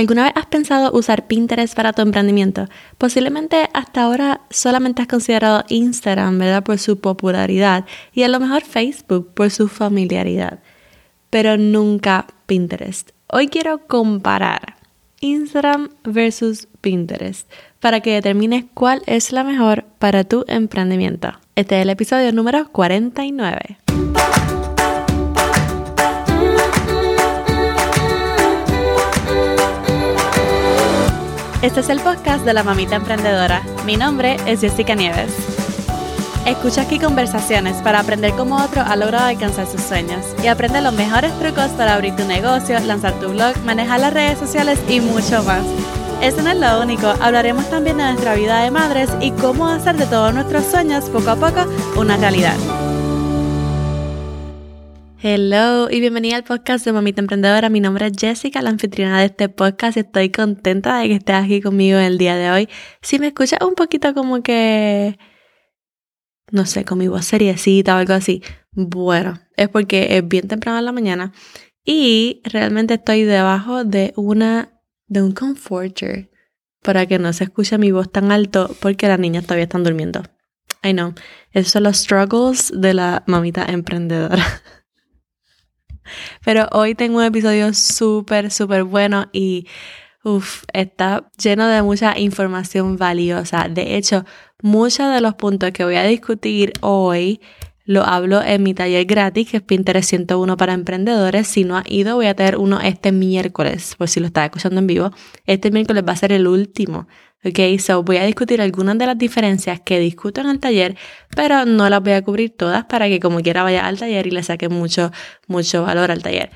¿Alguna vez has pensado usar Pinterest para tu emprendimiento? Posiblemente hasta ahora solamente has considerado Instagram, ¿verdad? Por su popularidad y a lo mejor Facebook por su familiaridad, pero nunca Pinterest. Hoy quiero comparar Instagram versus Pinterest para que determines cuál es la mejor para tu emprendimiento. Este es el episodio número 49. Este es el podcast de la mamita emprendedora. Mi nombre es Jessica Nieves. Escucha aquí conversaciones para aprender cómo otro ha logrado alcanzar sus sueños y aprende los mejores trucos para abrir tu negocio, lanzar tu blog, manejar las redes sociales y mucho más. Eso no es lo único, hablaremos también de nuestra vida de madres y cómo hacer de todos nuestros sueños poco a poco una realidad. Hello y bienvenida al podcast de Mamita Emprendedora. Mi nombre es Jessica, la anfitriona de este podcast estoy contenta de que estés aquí conmigo el día de hoy. Si me escuchas un poquito como que, no sé, con mi voz seriecita o algo así, bueno, es porque es bien temprano en la mañana y realmente estoy debajo de una, de un comforter para que no se escuche mi voz tan alto porque las niñas todavía están durmiendo. I know, esos son los struggles de la mamita emprendedora. Pero hoy tengo un episodio súper, súper bueno y uf, está lleno de mucha información valiosa. De hecho, muchos de los puntos que voy a discutir hoy lo hablo en mi taller gratis, que es Pinterest 101 para emprendedores. Si no ha ido, voy a tener uno este miércoles, por si lo estás escuchando en vivo. Este miércoles va a ser el último. Ok, so voy a discutir algunas de las diferencias que discuto en el taller, pero no las voy a cubrir todas para que como quiera vaya al taller y le saque mucho, mucho valor al taller.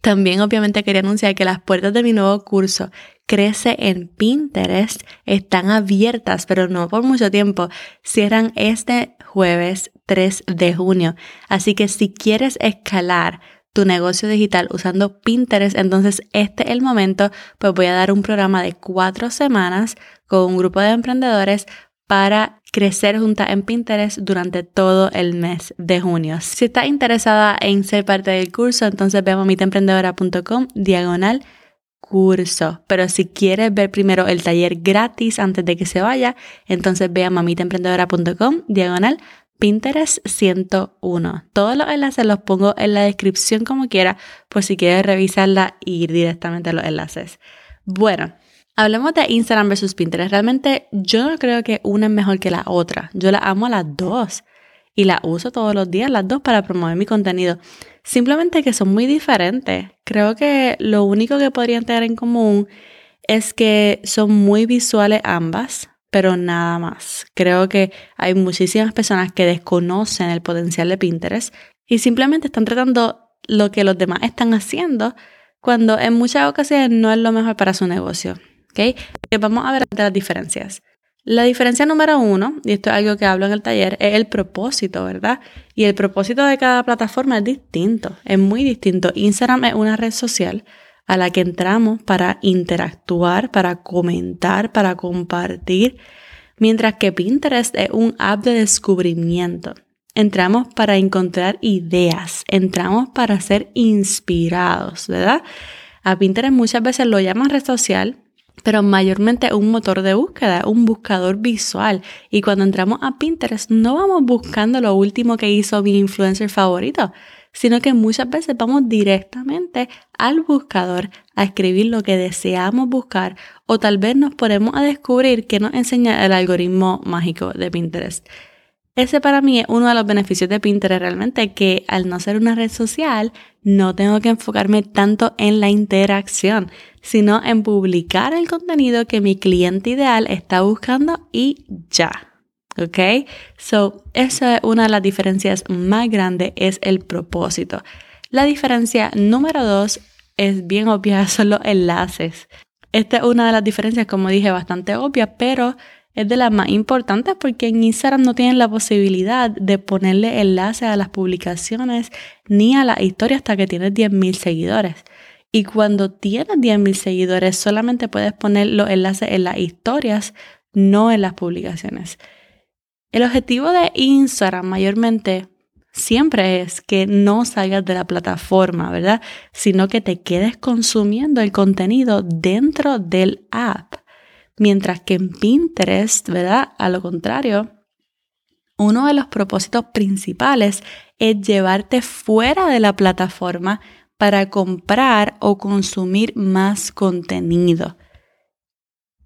También obviamente quería anunciar que las puertas de mi nuevo curso Crece en Pinterest están abiertas, pero no por mucho tiempo. Cierran este jueves 3 de junio. Así que si quieres escalar tu negocio digital usando Pinterest, entonces este es el momento, pues voy a dar un programa de cuatro semanas con un grupo de emprendedores para crecer juntas en Pinterest durante todo el mes de junio. Si estás interesada en ser parte del curso, entonces ve a mamitaemprendedora.com diagonal curso. Pero si quieres ver primero el taller gratis antes de que se vaya, entonces ve a mamitaemprendedora.com diagonal Pinterest 101. Todos los enlaces los pongo en la descripción como quiera, por si quieres revisarla e ir directamente a los enlaces. Bueno, hablemos de Instagram versus Pinterest. Realmente yo no creo que una es mejor que la otra. Yo la amo a las dos y la uso todos los días, las dos, para promover mi contenido. Simplemente que son muy diferentes. Creo que lo único que podrían tener en común es que son muy visuales ambas pero nada más. Creo que hay muchísimas personas que desconocen el potencial de Pinterest y simplemente están tratando lo que los demás están haciendo cuando en muchas ocasiones no es lo mejor para su negocio. ¿okay? Vamos a ver las diferencias. La diferencia número uno, y esto es algo que hablo en el taller, es el propósito, ¿verdad? Y el propósito de cada plataforma es distinto, es muy distinto. Instagram es una red social a la que entramos para interactuar, para comentar, para compartir, mientras que Pinterest es un app de descubrimiento. Entramos para encontrar ideas, entramos para ser inspirados, ¿verdad? A Pinterest muchas veces lo llaman red social, pero mayormente un motor de búsqueda, un buscador visual. Y cuando entramos a Pinterest no vamos buscando lo último que hizo mi influencer favorito, sino que muchas veces vamos directamente al buscador a escribir lo que deseamos buscar o tal vez nos ponemos a descubrir qué nos enseña el algoritmo mágico de Pinterest. Ese para mí es uno de los beneficios de Pinterest realmente, que al no ser una red social, no tengo que enfocarme tanto en la interacción, sino en publicar el contenido que mi cliente ideal está buscando y ya. ¿Ok? So, esa es una de las diferencias más grandes, es el propósito. La diferencia número dos es bien obvia, son los enlaces. Esta es una de las diferencias, como dije, bastante obvia, pero es de las más importantes porque en Instagram no tienen la posibilidad de ponerle enlaces a las publicaciones ni a la historia hasta que tienes 10.000 seguidores. Y cuando tienes 10.000 seguidores solamente puedes poner los enlaces en las historias, no en las publicaciones. El objetivo de Instagram mayormente siempre es que no salgas de la plataforma, ¿verdad? Sino que te quedes consumiendo el contenido dentro del app. Mientras que en Pinterest, ¿verdad? A lo contrario, uno de los propósitos principales es llevarte fuera de la plataforma para comprar o consumir más contenido.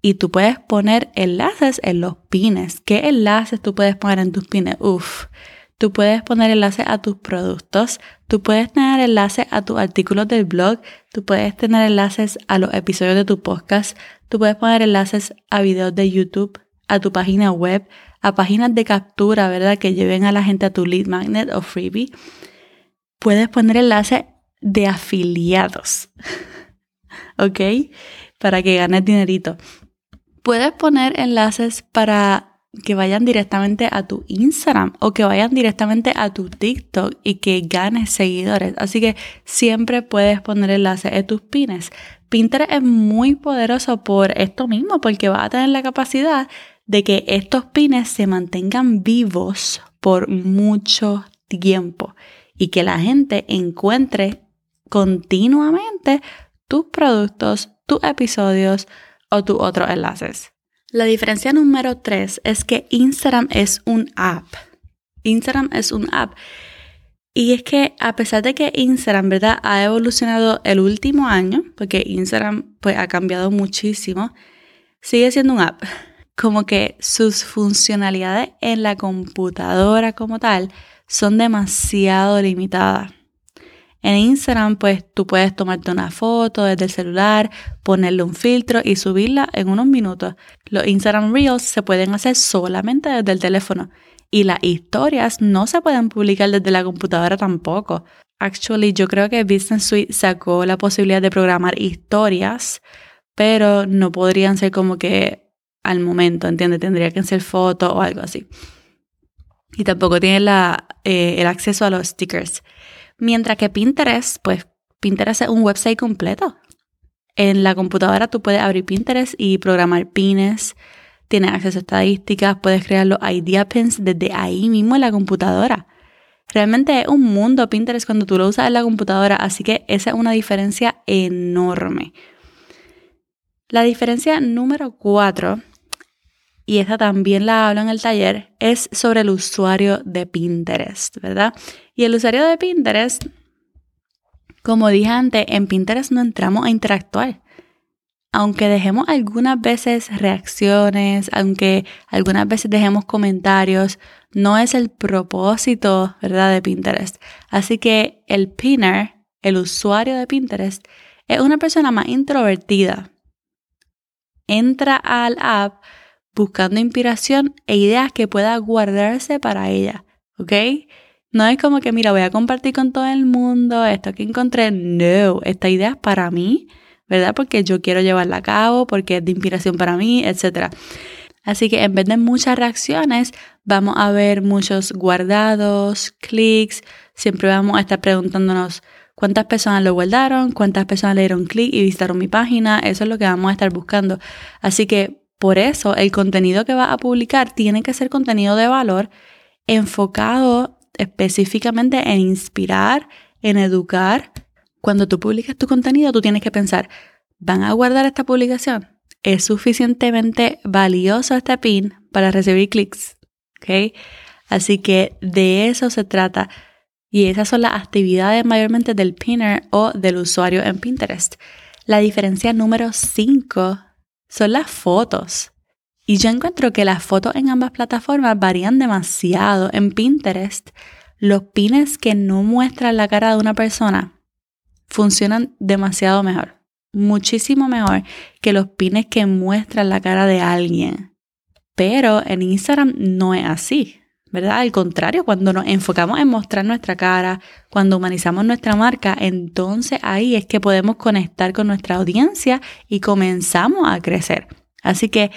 Y tú puedes poner enlaces en los pines. ¿Qué enlaces tú puedes poner en tus pines? Uf, tú puedes poner enlaces a tus productos, tú puedes tener enlaces a tus artículos del blog, tú puedes tener enlaces a los episodios de tu podcast, tú puedes poner enlaces a videos de YouTube, a tu página web, a páginas de captura, ¿verdad? Que lleven a la gente a tu lead magnet o freebie. Puedes poner enlaces de afiliados, ¿ok? Para que ganes dinerito. Puedes poner enlaces para que vayan directamente a tu Instagram o que vayan directamente a tu TikTok y que ganes seguidores. Así que siempre puedes poner enlaces en tus pines. Pinterest es muy poderoso por esto mismo, porque va a tener la capacidad de que estos pines se mantengan vivos por mucho tiempo y que la gente encuentre continuamente tus productos, tus episodios o tus otros enlaces. La diferencia número tres es que Instagram es un app. Instagram es un app. Y es que a pesar de que Instagram, ¿verdad? Ha evolucionado el último año, porque Instagram pues ha cambiado muchísimo, sigue siendo un app. Como que sus funcionalidades en la computadora como tal son demasiado limitadas. En Instagram, pues tú puedes tomarte una foto desde el celular, ponerle un filtro y subirla en unos minutos. Los Instagram Reels se pueden hacer solamente desde el teléfono y las historias no se pueden publicar desde la computadora tampoco. Actually, yo creo que Business Suite sacó la posibilidad de programar historias, pero no podrían ser como que al momento, ¿entiendes? Tendría que ser foto o algo así. Y tampoco tiene eh, el acceso a los stickers. Mientras que Pinterest, pues Pinterest es un website completo. En la computadora tú puedes abrir Pinterest y programar pines, tienes acceso a estadísticas, puedes crear los idea pins desde ahí mismo en la computadora. Realmente es un mundo Pinterest cuando tú lo usas en la computadora, así que esa es una diferencia enorme. La diferencia número cuatro, y esta también la hablo en el taller, es sobre el usuario de Pinterest, ¿verdad? Y el usuario de Pinterest, como dije antes, en Pinterest no entramos a interactuar. Aunque dejemos algunas veces reacciones, aunque algunas veces dejemos comentarios, no es el propósito, ¿verdad?, de Pinterest. Así que el pinner, el usuario de Pinterest, es una persona más introvertida. Entra al app buscando inspiración e ideas que pueda guardarse para ella, ¿ok? No es como que, mira, voy a compartir con todo el mundo esto que encontré. No, esta idea es para mí, ¿verdad? Porque yo quiero llevarla a cabo, porque es de inspiración para mí, etc. Así que en vez de muchas reacciones, vamos a ver muchos guardados, clics. Siempre vamos a estar preguntándonos cuántas personas lo guardaron, cuántas personas le dieron clic y visitaron mi página. Eso es lo que vamos a estar buscando. Así que por eso el contenido que vas a publicar tiene que ser contenido de valor enfocado específicamente en inspirar, en educar. Cuando tú publicas tu contenido, tú tienes que pensar, ¿van a guardar esta publicación? ¿Es suficientemente valioso este pin para recibir clics? ¿Okay? Así que de eso se trata. Y esas son las actividades mayormente del pinner o del usuario en Pinterest. La diferencia número 5 son las fotos. Y yo encuentro que las fotos en ambas plataformas varían demasiado. En Pinterest, los pines que no muestran la cara de una persona funcionan demasiado mejor. Muchísimo mejor que los pines que muestran la cara de alguien. Pero en Instagram no es así, ¿verdad? Al contrario, cuando nos enfocamos en mostrar nuestra cara, cuando humanizamos nuestra marca, entonces ahí es que podemos conectar con nuestra audiencia y comenzamos a crecer. Así que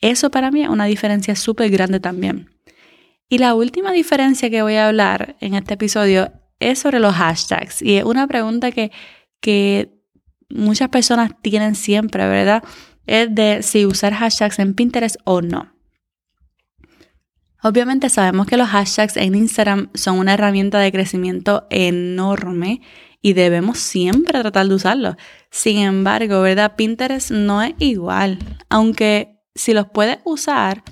eso para mí es una diferencia súper grande también. Y la última diferencia que voy a hablar en este episodio es sobre los hashtags. Y es una pregunta que, que muchas personas tienen siempre, ¿verdad? Es de si usar hashtags en Pinterest o no. Obviamente sabemos que los hashtags en Instagram son una herramienta de crecimiento enorme y debemos siempre tratar de usarlos. Sin embargo, ¿verdad? Pinterest no es igual. Aunque si los puedes usar,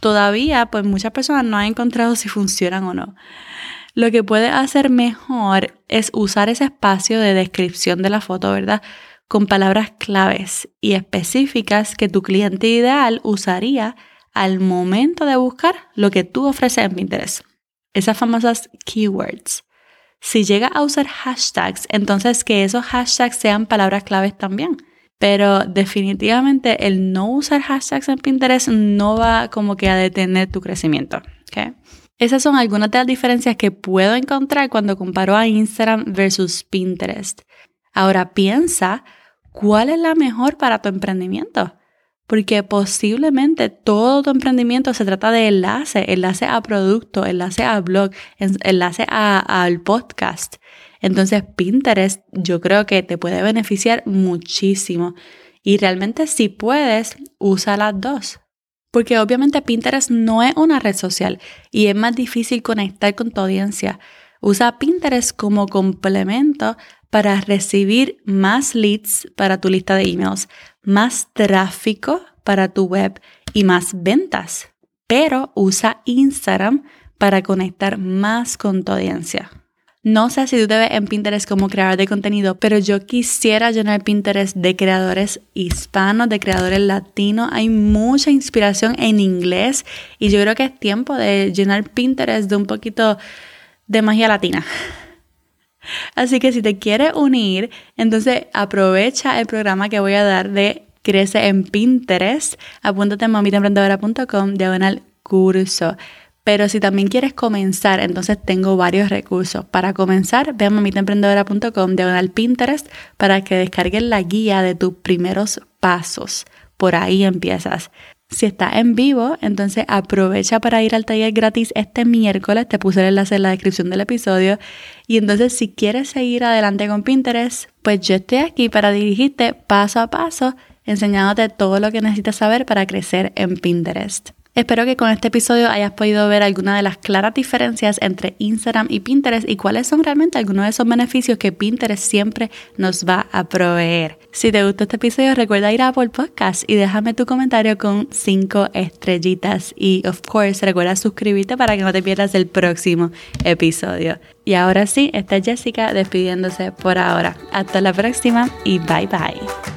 todavía pues muchas personas no han encontrado si funcionan o no. Lo que puedes hacer mejor es usar ese espacio de descripción de la foto, ¿verdad? Con palabras claves y específicas que tu cliente ideal usaría al momento de buscar lo que tú ofreces en Pinterest. Esas famosas keywords. Si llega a usar hashtags, entonces que esos hashtags sean palabras claves también. Pero definitivamente el no usar hashtags en Pinterest no va como que a detener tu crecimiento. Esas son algunas de las diferencias que puedo encontrar cuando comparo a Instagram versus Pinterest. Ahora piensa cuál es la mejor para tu emprendimiento porque posiblemente todo tu emprendimiento se trata de enlace, enlace a producto, enlace a blog, enlace al podcast. Entonces Pinterest yo creo que te puede beneficiar muchísimo. Y realmente si puedes, usa las dos. Porque obviamente Pinterest no es una red social y es más difícil conectar con tu audiencia. Usa Pinterest como complemento para recibir más leads para tu lista de emails, más tráfico para tu web y más ventas. Pero usa Instagram para conectar más con tu audiencia. No sé si tú te ves en Pinterest como creador de contenido, pero yo quisiera llenar Pinterest de creadores hispanos, de creadores latinos. Hay mucha inspiración en inglés y yo creo que es tiempo de llenar Pinterest de un poquito de magia latina. Así que si te quieres unir, entonces aprovecha el programa que voy a dar de Crece en Pinterest. Apúntate en mamitaemprendedora.com diagonal curso. Pero si también quieres comenzar, entonces tengo varios recursos. Para comenzar, ve a mamitaemprendedora.com diagonal Pinterest para que descargues la guía de tus primeros pasos. Por ahí empiezas. Si está en vivo, entonces aprovecha para ir al taller gratis este miércoles. Te puse el enlace en la descripción del episodio. Y entonces si quieres seguir adelante con Pinterest, pues yo estoy aquí para dirigirte paso a paso, enseñándote todo lo que necesitas saber para crecer en Pinterest. Espero que con este episodio hayas podido ver algunas de las claras diferencias entre Instagram y Pinterest y cuáles son realmente algunos de esos beneficios que Pinterest siempre nos va a proveer. Si te gustó este episodio, recuerda ir a Apple Podcast y déjame tu comentario con 5 estrellitas. Y, of course, recuerda suscribirte para que no te pierdas el próximo episodio. Y ahora sí, está Jessica despidiéndose por ahora. Hasta la próxima y bye bye.